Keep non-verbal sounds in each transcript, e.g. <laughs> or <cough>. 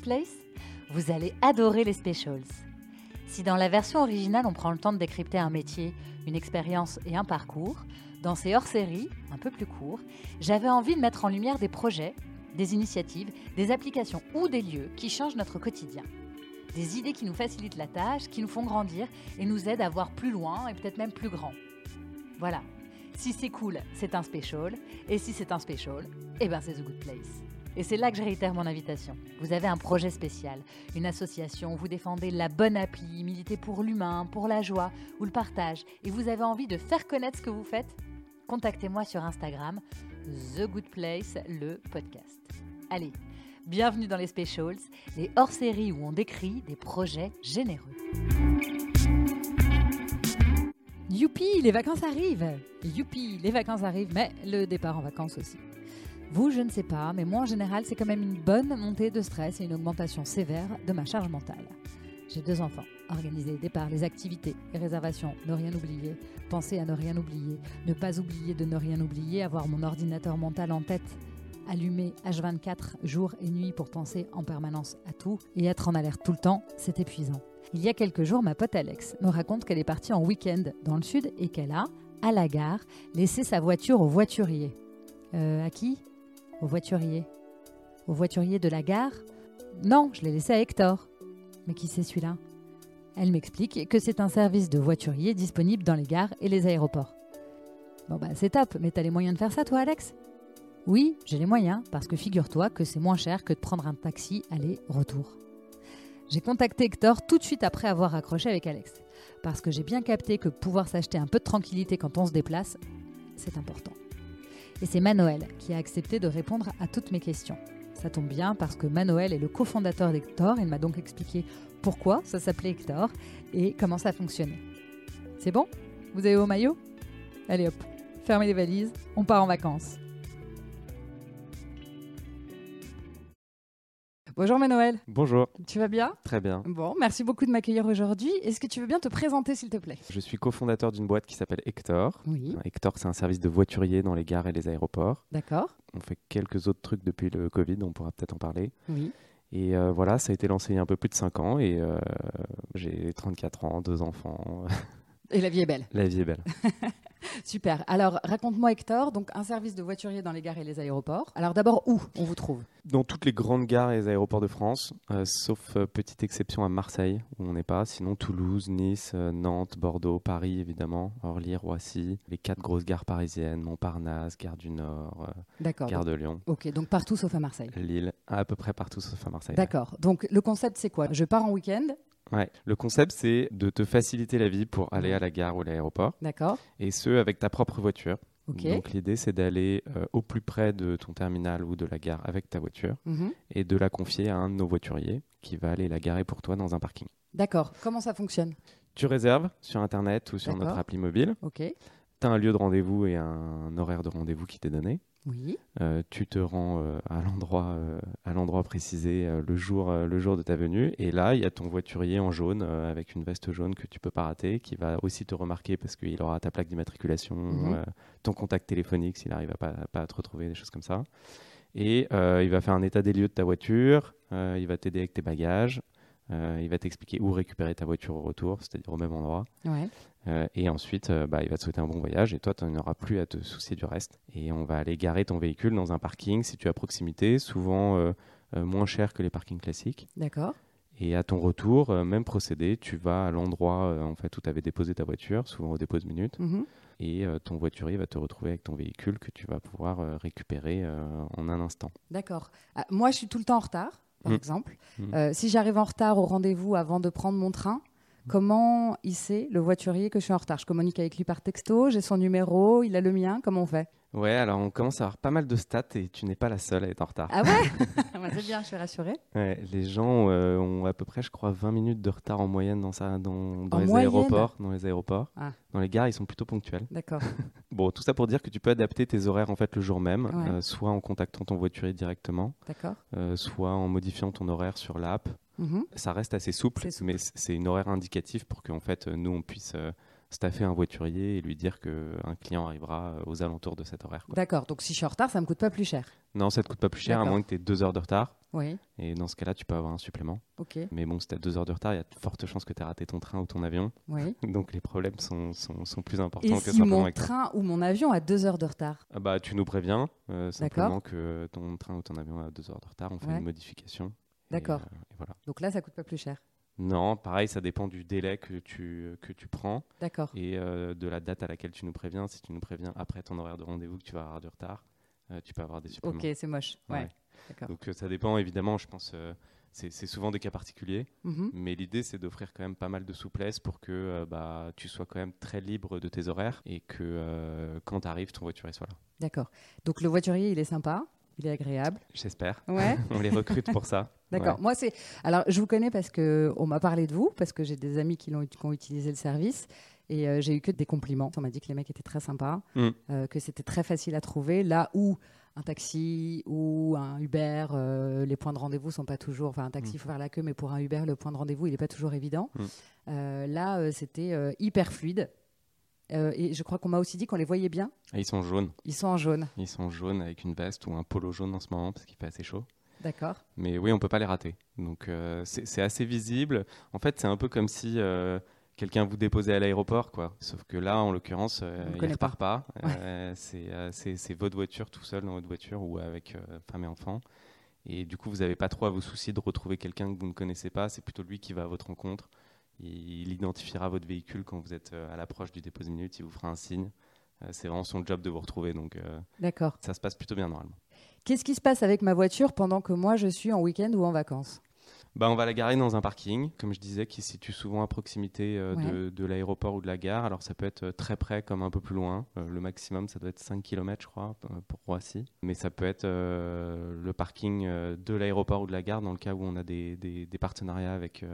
Place Vous allez adorer les specials. Si dans la version originale on prend le temps de décrypter un métier, une expérience et un parcours, dans ces hors-séries, un peu plus courts, j'avais envie de mettre en lumière des projets, des initiatives, des applications ou des lieux qui changent notre quotidien. Des idées qui nous facilitent la tâche, qui nous font grandir et nous aident à voir plus loin et peut-être même plus grand. Voilà. Si c'est cool, c'est un special. Et si c'est un special, eh ben c'est The Good Place. Et c'est là que je réitère mon invitation. Vous avez un projet spécial, une association, vous défendez la bonne appli, militez pour l'humain, pour la joie ou le partage, et vous avez envie de faire connaître ce que vous faites Contactez-moi sur Instagram, The Good Place, le podcast. Allez, bienvenue dans les Specials, les hors-séries où on décrit des projets généreux. Youpi, les vacances arrivent Youpi, les vacances arrivent, mais le départ en vacances aussi. Vous, je ne sais pas, mais moi en général, c'est quand même une bonne montée de stress et une augmentation sévère de ma charge mentale. J'ai deux enfants. Organiser les départs, les activités, les réservations, ne rien oublier, penser à ne rien oublier, ne pas oublier de ne rien oublier, avoir mon ordinateur mental en tête, allumé H24 jour et nuit pour penser en permanence à tout et être en alerte tout le temps, c'est épuisant. Il y a quelques jours, ma pote Alex me raconte qu'elle est partie en week-end dans le sud et qu'elle a, à la gare, laissé sa voiture au voiturier. Euh, à qui? Au voiturier. Au voiturier de la gare Non, je l'ai laissé à Hector. Mais qui c'est celui-là? Elle m'explique que c'est un service de voiturier disponible dans les gares et les aéroports. Bon bah c'est top, mais t'as les moyens de faire ça toi Alex? Oui, j'ai les moyens, parce que figure-toi que c'est moins cher que de prendre un taxi aller-retour. J'ai contacté Hector tout de suite après avoir accroché avec Alex, parce que j'ai bien capté que pouvoir s'acheter un peu de tranquillité quand on se déplace, c'est important. Et c'est Manoël qui a accepté de répondre à toutes mes questions. Ça tombe bien parce que Manoël est le cofondateur d'Hector. Il m'a donc expliqué pourquoi ça s'appelait Hector et comment ça fonctionnait. C'est bon? Vous avez vos maillots? Allez hop, fermez les valises, on part en vacances. Bonjour Manoël. Bonjour. Tu vas bien? Très bien. Bon, merci beaucoup de m'accueillir aujourd'hui. Est-ce que tu veux bien te présenter s'il te plaît? Je suis cofondateur d'une boîte qui s'appelle Hector. Oui. Hector, c'est un service de voiturier dans les gares et les aéroports. D'accord. On fait quelques autres trucs depuis le Covid, on pourra peut-être en parler. Oui. Et euh, voilà, ça a été lancé il y a un peu plus de 5 ans et euh, j'ai 34 ans, deux enfants. <laughs> Et la vie est belle. La vie est belle. <laughs> Super. Alors, raconte-moi Hector, donc un service de voiturier dans les gares et les aéroports. Alors d'abord, où on vous trouve? Dans toutes les grandes gares et les aéroports de France, euh, sauf euh, petite exception à Marseille, où on n'est pas. Sinon, Toulouse, Nice, euh, Nantes, Bordeaux, Paris, évidemment, Orly, Roissy, les quatre grosses gares parisiennes, Montparnasse, Gare du Nord, euh, D'accord. Gare de Lyon, Ok, donc partout sauf à Marseille. Lille, à peu près partout sauf à Marseille. D'accord. Donc le concept, c'est quoi? Je pars en week-end. Ouais. Le concept, c'est de te faciliter la vie pour aller à la gare ou à l'aéroport, D'accord. et ce, avec ta propre voiture. Ok. Donc l'idée, c'est d'aller euh, au plus près de ton terminal ou de la gare avec ta voiture Mhm. et de la confier à un de nos voituriers qui va aller la garer pour toi dans un parking. D'accord. Comment ça fonctionne? Tu réserves sur Internet ou sur notre appli mobile. Ok. Tu as un lieu de rendez-vous et un horaire de rendez-vous qui t'est donné. Oui. Euh, tu te rends euh, à l'endroit euh, à l'endroit précisé le jour le jour de ta venue et là il y a ton voiturier en jaune avec une veste jaune que tu peux pas rater qui va aussi te remarquer parce qu'il aura ta plaque d'immatriculation Mhm. ton contact téléphonique s'il arrive à pas, pas à te retrouver des choses comme ça et il va faire un état des lieux de ta voiture il va t'aider avec tes bagages euh, il va t'expliquer où récupérer ta voiture au retour c'est-à-dire au même endroit Ouais. euh, et ensuite, euh, bah, il va te souhaiter un bon voyage et toi, tu n'auras plus à te soucier du reste. Et on va aller garer ton véhicule dans un parking si tu es à proximité, souvent moins cher que les parkings classiques. D'accord. Et à ton retour, même procédé, tu vas à l'endroit en fait, où tu avais déposé ta voiture, souvent au dépôt de minute, Mhm. et euh, ton voiturier va te retrouver avec ton véhicule que tu vas pouvoir récupérer en un instant. D'accord. Ah, moi, je suis tout le temps en retard, par Mm. exemple. Mm. Euh, si j'arrive en retard au rendez-vous avant de prendre mon train, comment il sait, le voiturier, que je suis en retard? Je communique avec lui par texto, j'ai son numéro, il a le mien, comment on fait? Ouais, alors on commence à avoir pas mal de stats et tu n'es pas la seule à être en retard. Ah ouais? <laughs> Bah, C'est bien, je suis rassurée. Ouais, les gens euh, ont à peu près, je crois, 20 minutes de retard en moyenne dans, ça, dans, les moyenne? aéroports. Dans les aéroports. Ah. Dans les gares, ils sont plutôt ponctuels. D'accord. <laughs> Bon, tout ça pour dire que tu peux adapter tes horaires en fait le jour même, Ouais. euh, soit en contactant ton voiturier directement, D'accord. euh, soit en modifiant ton horaire sur l'app. Mhm. Ça reste assez souple, mais c'est une horaire indicatif pour qu'en fait euh, nous on puisse euh, staffer un voiturier et lui dire qu'un client arrivera aux alentours de cet horaire. D'accord, donc si je suis en retard, ça me coûte pas plus cher. Non, ça te coûte pas plus cher, à moins que tu aies deux heures de retard. Oui. Et dans ce cas-là, tu peux avoir un supplément. Ok. Mais bon, si tu as deux heures de retard, il y a de fortes chances que tu aies raté ton train ou ton avion. Oui. <laughs> Donc les problèmes sont, sont, sont plus importants Et que si simplement mon avec train ou mon avion a deux heures de retard? Ah bah, tu nous préviens euh, simplement que ton train ou ton avion a deux heures de retard. On fait Ouais. une modification. D'accord. euh, et voilà. Donc là, ça coûte pas plus cher. Non, pareil, ça dépend du délai que tu, que tu prends D'accord. et euh, de la date à laquelle tu nous préviens. Si tu nous préviens après ton horaire de rendez-vous que tu vas avoir du retard, euh, tu peux avoir des suppléments. Ok, c'est moche. Ouais. Ouais. D'accord. Donc euh, ça dépend évidemment, je pense. c'est souvent des cas particuliers, Mhm. mais l'idée c'est d'offrir quand même pas mal de souplesse pour que bah, tu sois quand même très libre de tes horaires et que quand tu arrives, ton voiturier soit là. D'accord. Donc le voiturier, il est sympa, il est agréable. J'espère. Ouais. <laughs> On les recrute pour ça. D'accord. Ouais. Moi, c'est. Alors, je vous connais parce que on m'a parlé de vous, parce que j'ai des amis qui, l'ont, qui ont utilisé le service. Et euh, j'ai eu que des compliments. On m'a dit que les mecs étaient très sympas, Mm. euh, que c'était très facile à trouver. Là où un taxi ou un Uber, euh, les points de rendez-vous sont pas toujours. Enfin, un taxi, il faut faire la queue, mais pour un Uber, le point de rendez-vous, il n'est pas toujours évident. Mm. Là, c'était hyper fluide. Euh, et je crois qu'on m'a aussi dit qu'on les voyait bien. Ah, ils sont jaunes. Ils sont en jaune. Ils sont jaunes avec une veste ou un polo jaune en ce moment parce qu'il fait assez chaud. D'accord. Mais oui, on peut pas les rater. Donc euh, c'est assez visible. En fait, c'est un peu comme si euh, quelqu'un vous déposait à l'aéroport, quoi. Sauf que là, en l'occurrence, il connaît repart pas. C'est votre voiture tout seul dans votre voiture ou avec femme et enfant. Et du coup, vous n'avez pas trop à vous soucier de retrouver quelqu'un que vous ne connaissez pas. C'est plutôt lui qui va à votre rencontre. Il identifiera votre véhicule quand vous êtes euh, à l'approche du dépôt de minutes. Il vous fera un signe. Euh, c'est vraiment son job de vous retrouver. Donc euh, D'accord. ça se passe plutôt bien normalement. Qu'est-ce qui se passe avec ma voiture pendant que moi je suis en week-end ou en vacances? Bah, on va la garer dans un parking, comme je disais, qui se situe souvent à proximité euh, Ouais. de, de l'aéroport ou de la gare. Alors ça peut être très près comme un peu plus loin. Euh, le maximum, ça doit être 5 km, je crois, pour Roissy. Mais ça peut être euh, le parking de l'aéroport ou de la gare, dans le cas où on a des, des- des partenariats avec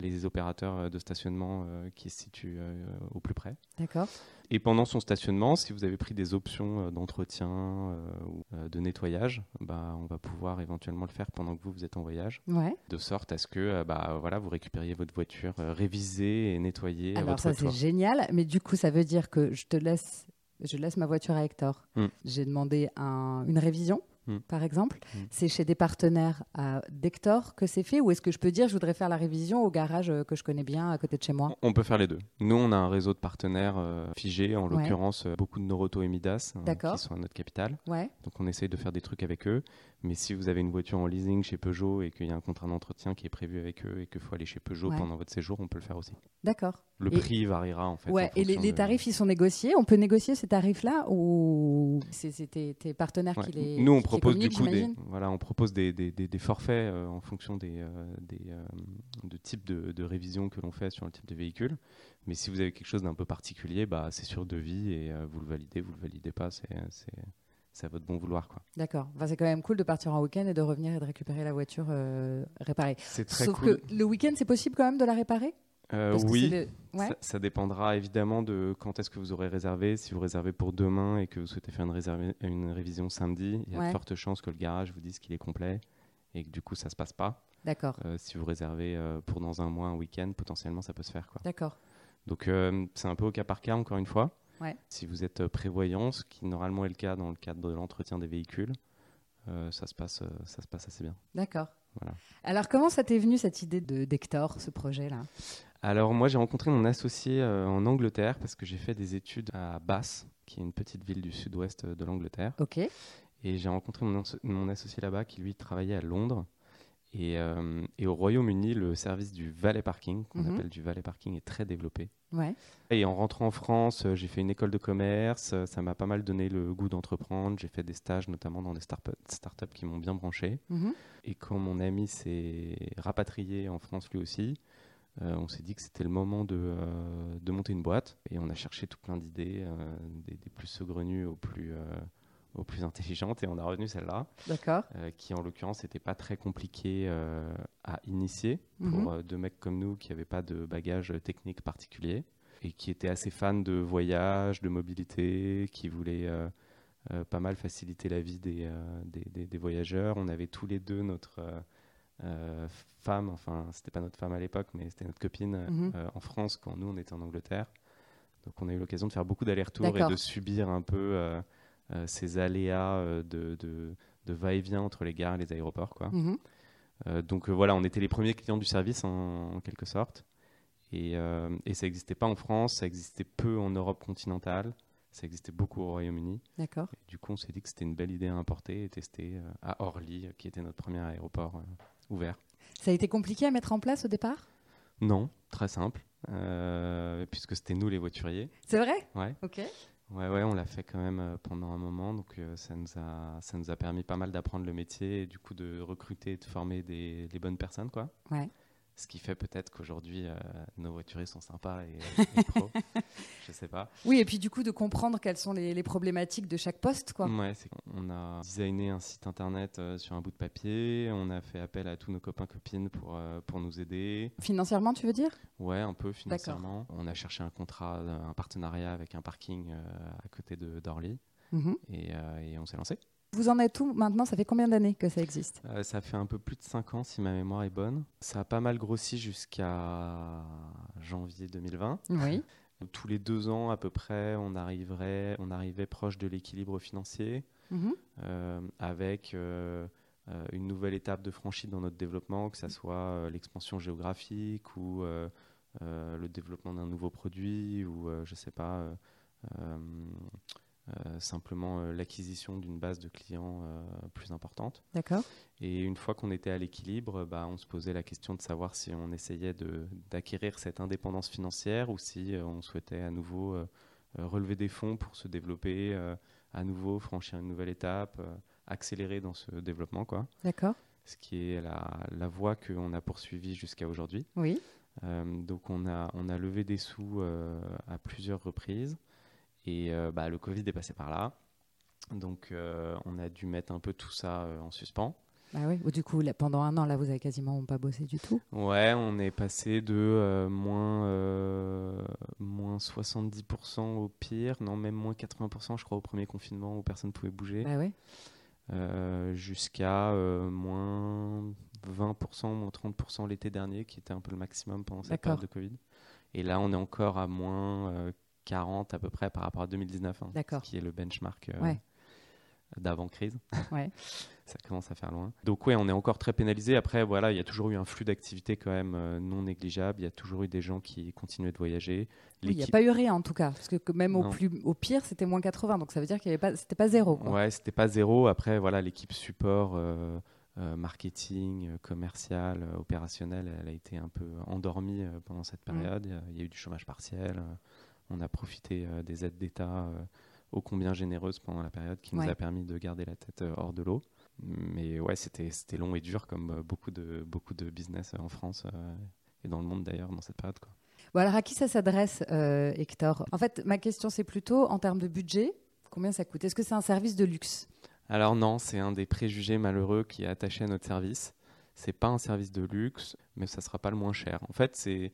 les opérateurs euh, de stationnement euh, qui se situent euh, au plus près. D'accord. Et pendant son stationnement, si vous avez pris des options euh, d'entretien euh, ou euh, de nettoyage, bah, on va pouvoir éventuellement le faire pendant que vous, vous êtes en voyage Ouais. de sorte à ce que euh, bah, voilà, vous récupériez votre voiture euh, révisée et nettoyée à Alors votre ça c'est génial, mais du coup ça veut dire que je te laisse, je laisse ma voiture à Hector. Mm. J'ai demandé un- une révision, Mm. par exemple. Mm. C'est chez des partenaires à d'Hector que c'est fait, ou est-ce que je peux dire je voudrais faire la révision au garage euh, que je connais bien à côté de chez moi? On peut faire les deux. Nous, on a un réseau de partenaires euh, figés, en Ouais. l'occurrence euh, beaucoup de Noroto et Midas, D'accord. qui sont à notre capitale. Ouais. Donc on essaye de faire des trucs avec eux. Mais si vous avez une voiture en leasing chez Peugeot et qu'il y a un contrat d'entretien qui est prévu avec eux et qu'il faut aller chez Peugeot Ouais. pendant votre séjour, on peut le faire aussi. D'accord. Le Et- prix variera en fait. en Ouais. Et les, de- tarifs ils sont négociés? On peut négocier ces tarifs-là ou c'est tes, tes partenaires qui les Nous, on qui les propose du communiquent, coup des, voilà, on propose des, des, des- des forfaits euh, en fonction des, euh, des euh, de types de, de révisions que l'on fait sur le type de véhicule. Mais si vous avez quelque chose d'un peu particulier, bah, c'est sur devis et vous le validez, vous le validez pas, c'est à votre bon vouloir. quoi. D'accord. Enfin, c'est quand même cool de partir en week-end et de revenir et de récupérer la voiture euh, réparée. C'est très Sauf cool. que le week-end c'est possible quand même de la réparer? Euh, oui, le- Ouais. ça, ça dépendra évidemment de quand est-ce que vous aurez réservé. Si vous réservez pour demain et que vous souhaitez faire une, une révision samedi, il y a Ouais. de fortes chances que le garage vous dise qu'il est complet et que du coup ça se passe pas. D'accord. Euh, si vous réservez euh, pour dans un mois, un week-end, potentiellement ça peut se faire. D'accord. Donc euh, c'est un peu au cas par cas, encore une fois. Ouais. Si vous êtes prévoyant, ce qui normalement est le cas dans le cadre de l'entretien des véhicules, ça, se passe, ça se passe assez bien. D'accord. Voilà. Alors, comment ça t'est venu cette idée de d'Hector, ce projet-là? Alors moi j'ai rencontré mon associé euh, en Angleterre parce que j'ai fait des études à Bath, qui est une petite ville du sud-ouest de l'Angleterre. Ok. Et j'ai rencontré mon associé là-bas qui lui travaillait à Londres. Et, euh, et au Royaume-Uni, le service du valet parking, qu'on Mhm. appelle du valet parking, est très développé. Ouais. Et en rentrant en France, euh, j'ai fait une école de commerce. euh, Ça m'a pas mal donné le goût d'entreprendre. J'ai fait des stages, notamment dans des startups qui m'ont bien branché. Mhm. Et quand mon ami s'est rapatrié en France lui aussi, euh, on s'est dit que c'était le moment de, euh, de monter une boîte. Et on a cherché tout plein d'idées, des, des plus saugrenues aux plus, aux plus intelligentes. Et on a retenu celle-là, D'accord. euh, qui en l'occurrence n'était pas très compliquée euh, à initier Mhm. pour euh, deux mecs comme nous qui n'avaient pas de bagage technique particulier et qui étaient assez fans de voyage, de mobilité, qui voulaient euh, pas mal faciliter la vie des, des, des- des voyageurs. On avait tous les deux notre femme, enfin c'était pas notre femme à l'époque, mais c'était notre copine Mhm. en France quand nous on était en Angleterre. Donc on a eu l'occasion de faire beaucoup d'allers-retours et de subir un peu ces aléas de, de, va-et-vient entre les gares et les aéroports. Quoi. Mhm. donc voilà, on était les premiers clients du service en, quelque sorte. Et, et ça n'existait pas en France, ça existait peu en Europe continentale. Ça existait beaucoup au Royaume-Uni. D'accord. Du coup, on s'est dit que c'était une belle idée à importer et tester euh, à Orly, qui était notre premier aéroport euh, ouvert. Ça a été compliqué à mettre en place au départ? Non, très simple, euh, puisque c'était nous les voituriers. C'est vrai? Ouais. Ok. Ouais, ouais, on l'a fait quand même pendant un moment, donc ça, nous a, ça nous a permis pas mal d'apprendre le métier et du coup de recruter et de former des, les bonnes personnes, quoi. Ce qui fait peut-être qu'aujourd'hui, euh, nos voituriers sont sympas et, et pros. <laughs> je sais pas. Oui, et puis du coup, de comprendre quelles sont les, problématiques de chaque poste. Quoi. Ouais, on a designé un site internet euh, sur un bout de papier. On a fait appel à tous nos copains-copines pour, euh, pour nous aider. Financièrement, tu veux dire? Ouais, un peu financièrement. On a cherché un contrat, un partenariat avec un parking à côté d'Orly. Mhm. et, et on s'est lancé. Vous en êtes où maintenant? Ça fait combien d'années que ça existe? Euh, Ça fait un peu plus de 5 ans si ma mémoire est bonne. Ça a pas mal grossi jusqu'à janvier 2020. Oui. Tous les deux ans à peu près, on, arriverait, on arrivait proche de l'équilibre financier mhm. euh, avec euh, une nouvelle étape de franchise dans notre développement, que ce soit l'expansion géographique ou le développement d'un nouveau produit ou je sais pas simplement euh, l'acquisition d'une base de clients euh, plus importante. D'accord. Et une fois qu'on était à l'équilibre, bah, on se posait la question de savoir si on essayait d'acquérir cette indépendance financière ou si on souhaitait à nouveau relever des fonds pour se développer, à nouveau franchir une nouvelle étape, accélérer dans ce développement. D'accord. Ce qui est la, la voie qu'on a poursuivie jusqu'à aujourd'hui. Oui. donc on a, on a levé des sous à plusieurs reprises. Et euh, bah, le Covid est passé par là. Donc, euh, on a dû mettre un peu tout ça euh, en suspens. Bah oui, du coup, pendant un an, là, vous avez quasiment pas bossé du tout? Ouais, on est passé de moins, moins 70% au pire, non, même moins 80%, je crois, au premier confinement où personne ne pouvait bouger. Bah oui. Jusqu'à moins 20%, moins 30% l'été dernier, qui était un peu le maximum pendant cette période de Covid. Et là, on est encore à moins 40 à peu près par rapport à 2019, hein, qui est le benchmark euh, d'avant-crise. Ouais. <laughs> ça commence à faire loin. Donc oui, on est encore très pénalisé. Après, voilà, il y a toujours eu un flux d'activité quand même euh, non négligeable. Il y a toujours eu des gens qui continuaient de voyager. il n'y a pas eu rien en tout cas, parce que même au, plus, au pire, c'était moins 80, donc ça veut dire qu'il n'y avait pas, c'était pas zéro. Quoi. Ouais, c'était pas zéro. Après, voilà, l'équipe support. Euh, marketing, commercial, opérationnel, elle a été un peu endormie pendant cette mmh. période. Il y a eu du chômage partiel on a profité euh, des aides d'État euh, ô combien généreuses pendant la période qui nous a permis de garder la tête euh, hors de l'eau. Mais ouais, c'était long et dur comme beaucoup de, beaucoup de business en France et dans le monde d'ailleurs dans cette période. Quoi. Bon, alors à qui ça s'adresse, Hector? En fait, ma question c'est plutôt en termes de budget, combien ça coûte? Est-ce que c'est un service de luxe? Alors non, c'est un des préjugés malheureux qui est attaché à notre service. C'est pas un service de luxe, mais ça sera pas le moins cher. En fait, c'est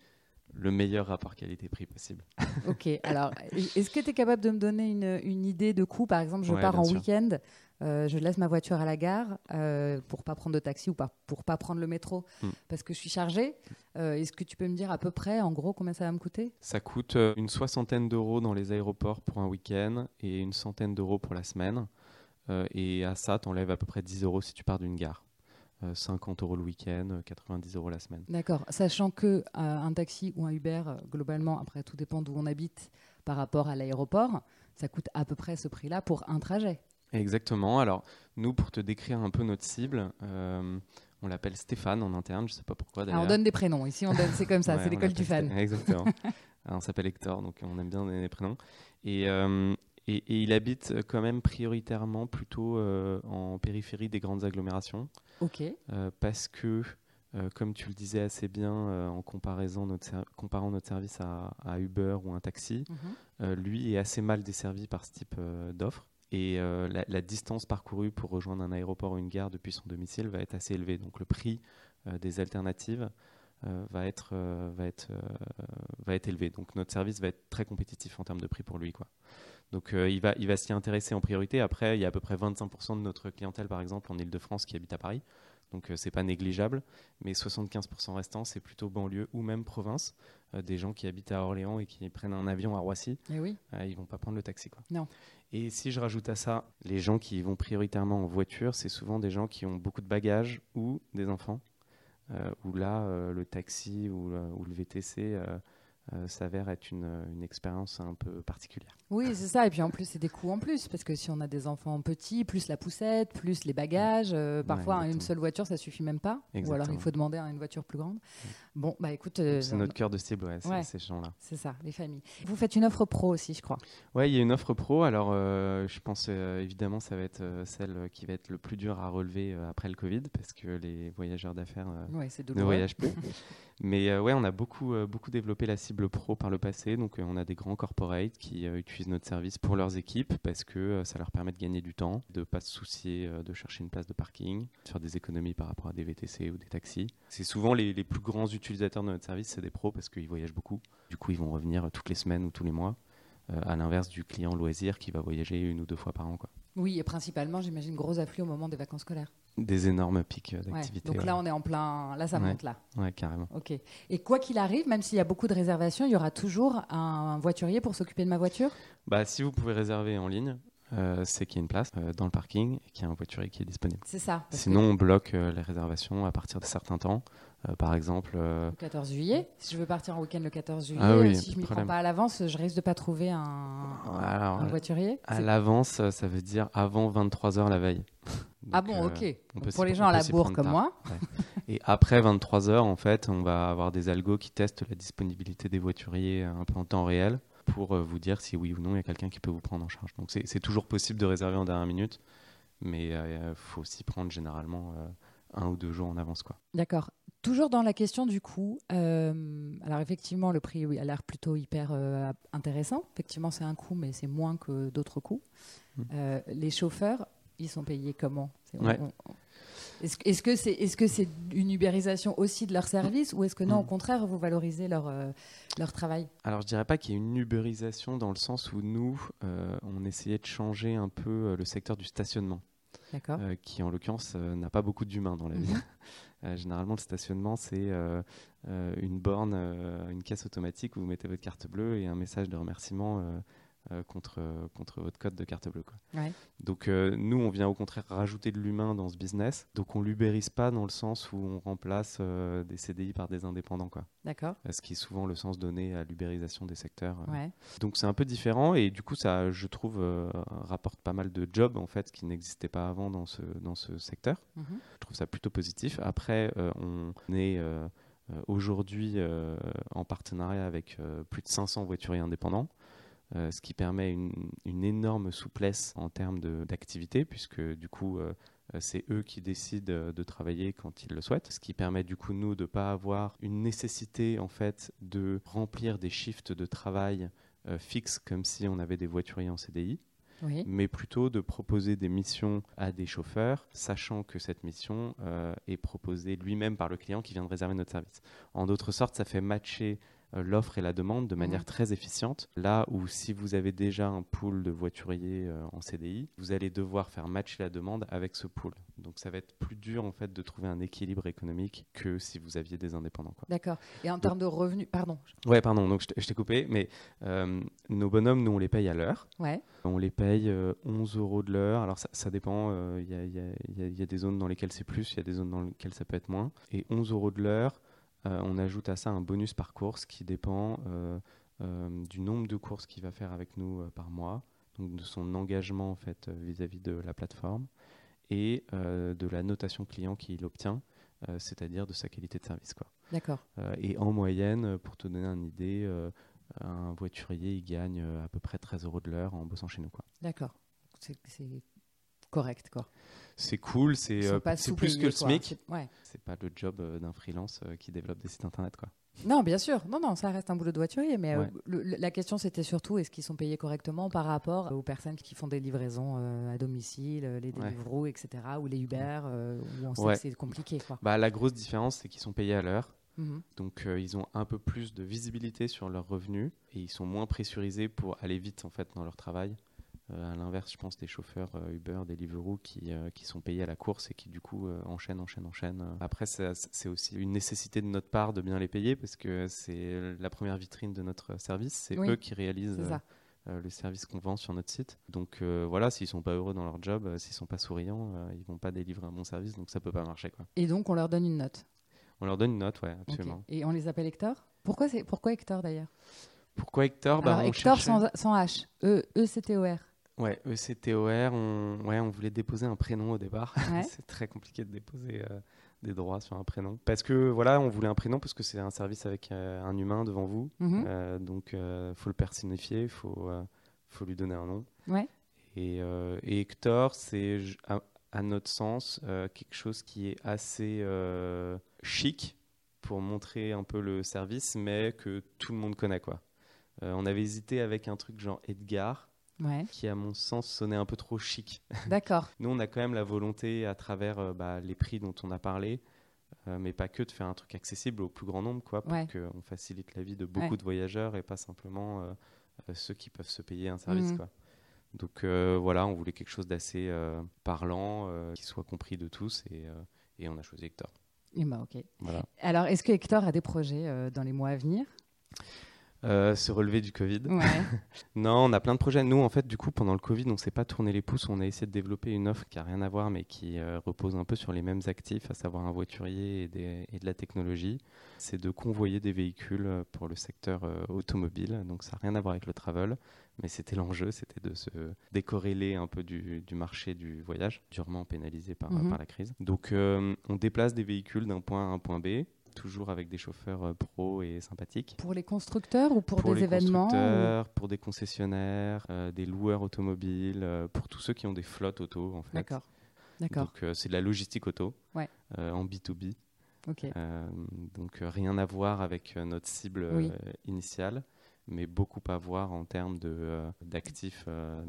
le meilleur rapport qualité-prix possible. <laughs> ok, alors est-ce que tu es capable de me donner une, idée de coût? Par exemple, je pars en week-end, euh, je laisse ma voiture à la gare euh, pour pas prendre de taxi ou pas, pour pas prendre le métro hmm. parce que je suis chargé. Euh, est-ce que tu peux me dire à peu près, en gros, combien ça va me coûter? Ça coûte une soixantaine d'euros dans les aéroports pour un week-end et une centaine d'euros pour la semaine. et à ça, tu enlèves à peu près 10 euros si tu pars d'une gare. 50 euh, euros le week-end, 90 euh, euros la semaine. D'accord, sachant que euh, un taxi ou un Uber, globalement, après tout dépend d'où on habite par rapport à l'aéroport, ça coûte à peu près ce prix-là pour un trajet. Exactement. Alors, nous, pour te décrire un peu notre cible, on l'appelle Stéphane en interne, je ne sais pas pourquoi d'ailleurs. on donne des prénoms, ici on donne, c'est comme ça, c'est l'école du fan. Exactement. <laughs> on s'appelle Hector, donc on aime bien donner des prénoms. Et, et, il habite quand même prioritairement plutôt en périphérie des grandes agglomérations. Ok. Euh, parce que, euh, comme tu le disais assez bien euh, en comparaison notre comparant notre service à, Uber ou un taxi, mhm. lui est assez mal desservi par ce type d'offre. Et la, distance parcourue pour rejoindre un aéroport ou une gare depuis son domicile va être assez élevée. Donc le prix des alternatives va, être, va, être, va être élevé. Donc notre service va être très compétitif en termes de prix pour lui. Quoi. Donc euh, il va, il va s'y intéresser en priorité. Après, il y a à peu près 25% de notre clientèle, par exemple, en Ile-de-France qui habite à Paris. Donc c'est pas négligeable, mais 75% restant, c'est plutôt banlieue ou même province. des gens qui habitent à Orléans et qui prennent un avion à Roissy, et eh oui. ils vont pas prendre le taxi. Quoi. Non. Et si je rajoute à ça, les gens qui vont prioritairement en voiture, c'est souvent des gens qui ont beaucoup de bagages ou des enfants, où là, le taxi ou, ou le VTC euh, s'avère être une, une, expérience un peu particulière. Oui, c'est ça. Et puis en plus, c'est des coûts en plus, parce que si on a des enfants petits, plus la poussette, plus les bagages, euh, parfois une seule voiture, ça suffit même pas. Ou alors il faut demander à une voiture plus grande. Bon, bah écoute. Euh, c'est notre cœur de cible, ouais, ces gens-là. C'est ça, les familles. Vous faites une offre pro aussi, je crois. Oui, il y a une offre pro. Alors, je pense évidemment, ça va être celle qui va être le plus dur à relever après le Covid, parce que les voyageurs d'affaires ne voyagent plus. <laughs> Mais ouais, on a beaucoup, beaucoup développé la cible pro par le passé. Donc, euh, on a des grands corporates qui euh, utilisent notre service pour leurs équipes parce que euh, ça leur permet de gagner du temps, de ne pas se soucier de chercher une place de parking, de faire des économies par rapport à des VTC ou des taxis. C'est souvent les, les, plus grands utilisateurs de notre service, c'est des pros parce qu'ils voyagent beaucoup. Du coup, ils vont revenir toutes les semaines ou tous les mois. à l'inverse du client loisir qui va voyager une ou deux fois par an. Quoi. Oui, et principalement, j'imagine, gros afflux au moment des vacances scolaires. Des énormes pics d'activité. donc là, on est en plein. Là, ça monte là. Ouais, carrément. Ok. Et quoi qu'il arrive, même s'il y a beaucoup de réservations, il y aura toujours un voiturier pour s'occuper de ma voiture? Bah, si vous pouvez réserver en ligne, euh, c'est qu'il y a une place euh, dans le parking et qu'il y a un voiturier qui est disponible. C'est ça. Sinon, on bloque euh, les réservations à partir de certains temps. Par exemple. Le 14 juillet. Si je veux partir en week-end le 14 juillet, ah si je ne m'y prends pas à l'avance, je risque de pas trouver un, un voiturier. À l'avance, ça veut dire avant 23h la veille. ah bon, ok. Pour les gens à la bourre comme moi. Et après 23h, en fait, on va avoir des algos qui testent la disponibilité des voituriers un peu en temps réel pour euh, vous dire si oui ou non il y a quelqu'un qui peut vous prendre en charge. Donc c'est toujours possible de réserver en dernière minute, mais il euh, faut s'y prendre généralement euh, un ou deux jours en avance. quoi. D'accord. Toujours dans la question du coût, alors effectivement le prix oui, a l'air plutôt hyper intéressant. Effectivement c'est un coût, mais c'est moins que d'autres coûts. Mmh. les chauffeurs, ils sont payés comment? Est-ce que c'est est -ce c'est une ubérisation aussi de leur service ou est-ce que non, au mm. contraire, vous valorisez leur, euh, leur travail? Alors, je dirais pas qu'il y ait une ubérisation dans le sens où nous, euh, on essayait de changer un peu euh, le secteur du stationnement. qui en l'occurrence n'a pas beaucoup d'humains dans la vie. Mhm. généralement, le stationnement, c'est une borne, une caisse automatique où vous mettez votre carte bleue et un message de remerciement euh, contre, contre votre code de carte bleue. Quoi. Donc euh, nous, on vient au contraire rajouter de l'humain dans ce business. Donc on l'ubérise pas dans le sens où on remplace euh, des CDI par des indépendants. Quoi. D'accord. Ce qui est souvent le sens donné à l'ubérisation des secteurs. Donc c'est un peu différent et du coup, ça, je trouve, rapporte pas mal de jobs en fait qui n'existaient pas avant dans ce, dans ce secteur. Mhm. Je trouve ça plutôt positif. Après, on est aujourd'hui en partenariat avec plus de 500 voituriers indépendants. Euh, ce qui permet une, énorme souplesse en termes d'activité, puisque du coup, euh, euh, c'est eux qui décident de travailler quand ils le souhaitent, ce qui permet du coup nous de ne pas avoir une nécessité en fait de remplir des shifts de travail fixes comme si on avait des voituriers en CDI. mais plutôt de proposer des missions à des chauffeurs, sachant que cette mission est proposée lui-même par le client qui vient de réserver notre service. En d'autres sortes, ça fait matcher l'offre et la demande de manière très efficiente. Là où si vous avez déjà un pool de voituriers euh, en CDI, vous allez devoir faire matcher la demande avec ce pool. Donc ça va être plus dur en fait de trouver un équilibre économique que si vous aviez des indépendants. D'accord. Et en termes de revenus, pardon. Ouais, pardon. Donc je t'ai coupé, mais euh, nos bonhommes, nous on les paye à l'heure. Ouais. On les paye 11 euros de l'heure. Alors ça, ça dépend. Il y, y, y, a des zones dans lesquelles c'est plus, il y a des zones dans lesquelles ça peut être moins. Et 11 euros de l'heure. Euh, on ajoute à ça un bonus par course qui dépend euh, euh, du nombre de courses qu'il va faire avec nous par mois, donc de son engagement en fait vis-à-vis de la plateforme et de la notation client qu'il obtient, c'est-à-dire de sa qualité de service. D'accord. et en moyenne, pour te donner une idée, un voiturier il gagne à peu près 13 euros de l'heure en bossant chez nous. D'accord. C'est correct. Quoi. C'est cool, c'est euh, plus que le SMIC. C'est pas le job euh, d'un freelance euh, qui développe des sites internet. Quoi. Non, bien sûr. Non, non, ça reste un boulot de voiturier. Mais la question, c'était surtout est-ce qu'ils sont payés correctement par rapport aux personnes qui font des livraisons à domicile, les Deliveroo, etc., ou les Uber, où on sait que c'est compliqué. Quoi. Bah, la grosse différence, c'est qu'ils sont payés à l'heure. Mhm. Donc, ils ont un peu plus de visibilité sur leurs revenus et ils sont moins pressurisés pour aller vite en fait dans leur travail. À l'inverse, je pense des chauffeurs Uber, des Deliveroo qui, qui sont payés à la course et qui du coup enchaînent, enchaînent, enchaînent. Après, c'est aussi une nécessité de notre part de bien les payer parce que c'est la première vitrine de notre service. C'est eux qui réalisent le service qu'on vend sur notre site. Donc voilà, s'ils sont pas heureux dans leur job, s'ils sont pas souriants, ils vont pas délivrer un bon service, donc ça peut pas marcher. Quoi. Et donc on leur donne une note On leur donne une note, ouais, absolument. Et on les appelle Hector? Pourquoi, pourquoi Hector d'ailleurs? Pourquoi Hector? Bah, Hector sans, sans, H, e, E-C-T-O-R. Ouais, E-C-T-O-R, on, ouais, on voulait déposer un prénom au départ. <laughs> c'est très compliqué de déposer euh, des droits sur un prénom. Parce que voilà, on voulait un prénom parce que c'est un service avec euh, un humain devant vous. Mhm. Euh, donc, il faut le personnifier, il faut, faut lui donner un nom. Ouais. Et, et Hector, c'est à, à, notre sens quelque chose qui est assez chic pour montrer un peu le service, mais que tout le monde connaît. quoi. On avait hésité avec un truc genre Edgar, qui à mon sens sonnait un peu trop chic. <laughs> D'accord. Nous, on a quand même la volonté, à travers euh, bah, les prix dont on a parlé, euh, mais pas que de faire un truc accessible au plus grand nombre, quoi, pour qu'on facilite la vie de beaucoup de voyageurs et pas simplement ceux qui peuvent se payer un service. Mhm. Quoi. Donc voilà, on voulait quelque chose d'assez parlant, qui soit compris de tous, et, et on a choisi Hector. Eh ben, ok. Alors, est-ce que Hector a des projets euh, dans les mois à venir? Euh, se relever du Covid. <laughs> non, on a plein de projets. Nous, en fait, du coup, pendant le Covid, on ne s'est pas tourné les pouces. On a essayé de développer une offre qui n'a rien à voir, mais qui euh, repose un peu sur les mêmes actifs, à savoir un voiturier et, et de la technologie. C'est de convoyer des véhicules pour le secteur automobile. Donc, ça n'a rien à voir avec le travel mais c'était l'enjeu, c'était de se décorréler un peu du, marché du voyage, durement pénalisé par, mhm. par la crise. Donc euh, on déplace des véhicules d'un point à un point B, toujours avec des chauffeurs euh, pros et sympathiques. Pour les constructeurs ou pour, pour des les événements constructeurs, Pour des concessionnaires, euh, des loueurs automobiles, pour tous ceux qui ont des flottes auto en fait. D'accord. D'accord. Donc c'est de la logistique auto ouais. en B2B. Ok. donc rien à voir avec notre cible initiale mais beaucoup à voir en termes euh, d'actifs euh,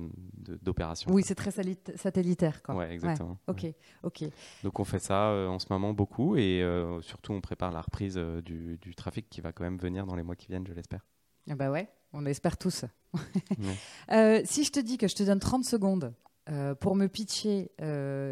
d'opérations. Oui, c'est très satellitaire. Quoi. Oui, exactement. Ok, ok. Donc on fait ça euh, en ce moment beaucoup et surtout on prépare la reprise du, du, trafic qui va quand même venir dans les mois qui viennent, je l'espère. Ah bah ouais, on espère tous. <laughs> <laughs> si je te dis que je te donne 30 secondes pour me pitcher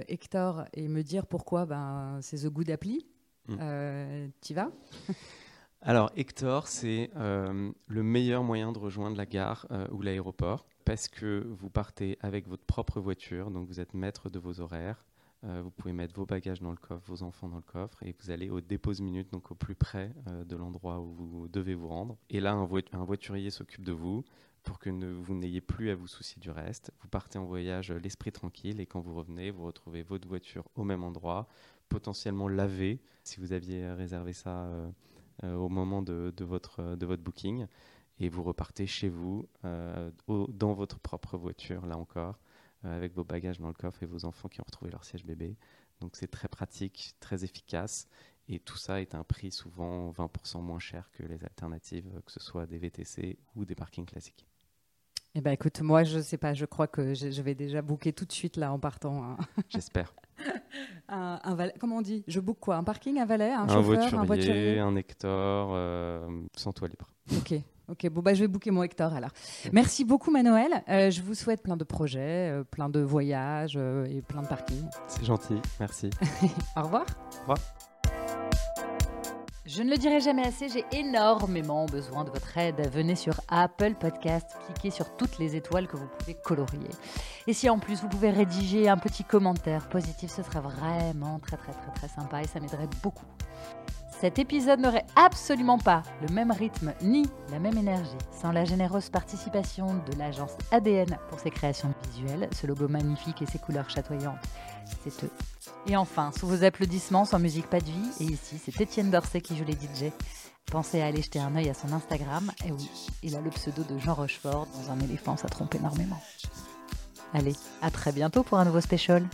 Hector et me dire pourquoi ben, c'est The Good Apply, mm. tu vas? <laughs> alors Hector, c'est euh, le meilleur moyen de rejoindre la gare euh, ou l'aéroport parce que vous partez avec votre propre voiture, donc vous êtes maître de vos horaires. Euh, vous pouvez mettre vos bagages dans le coffre, vos enfants dans le coffre, et vous allez au dépose minute, donc au plus près de l'endroit où vous devez vous rendre. Et là, un, voiturier s'occupe de vous pour que vous n'ayez plus à vous soucier du reste. Vous partez en voyage l'esprit tranquille, et quand vous revenez, vous retrouvez votre voiture au même endroit, potentiellement lavée, si vous aviez réservé ça au moment de, votre, de votre booking et vous repartez chez vous, euh, dans votre propre voiture, là encore, euh, avec vos bagages dans le coffre et vos enfants qui ont retrouvé leur siège bébé. Donc c'est très pratique, très efficace, et tout ça est un prix souvent 20% moins cher que les alternatives, que ce soit des VTC ou des parkings classiques. Eh ben écoute, moi je sais pas, je crois que je, vais déjà booker tout de suite là en partant. Hein. J'espère. <laughs> <laughs> un, comment on dit? Je book quoi? Un parking, un valet, un, chauffeur, voiturier, un voiturier, un Hector, euh, sans toit libre. Ok. Ok, bon bah je vais booker mon Hector alors. Merci beaucoup Manuel. Euh, je vous souhaite plein de projets, euh, plein de voyages et plein de parkings. C'est gentil, merci. <laughs> Au revoir. Au revoir. Je ne le dirai jamais assez, j'ai énormément besoin de votre aide. Venez sur Apple Podcast, cliquez sur toutes les étoiles que vous pouvez colorier. Et si en plus vous pouvez rédiger un petit commentaire positif, ce serait vraiment très très très très sympa et ça m'aiderait beaucoup. Cet épisode n'aurait absolument pas le même rythme ni la même énergie sans la généreuse participation de l'agence ADN pour ses créations visuelles, ce logo magnifique et ses couleurs chatoyantes. C'est eux. Et enfin, sous vos applaudissements, sans musique pas de vie, et ici c'est Étienne Dorset qui joue les DJ. Pensez à aller jeter un œil à son Instagram, et oui, il a le pseudo de Jean Rochefort, dans un éléphant ça trompe énormément. Allez, à très bientôt pour un nouveau special.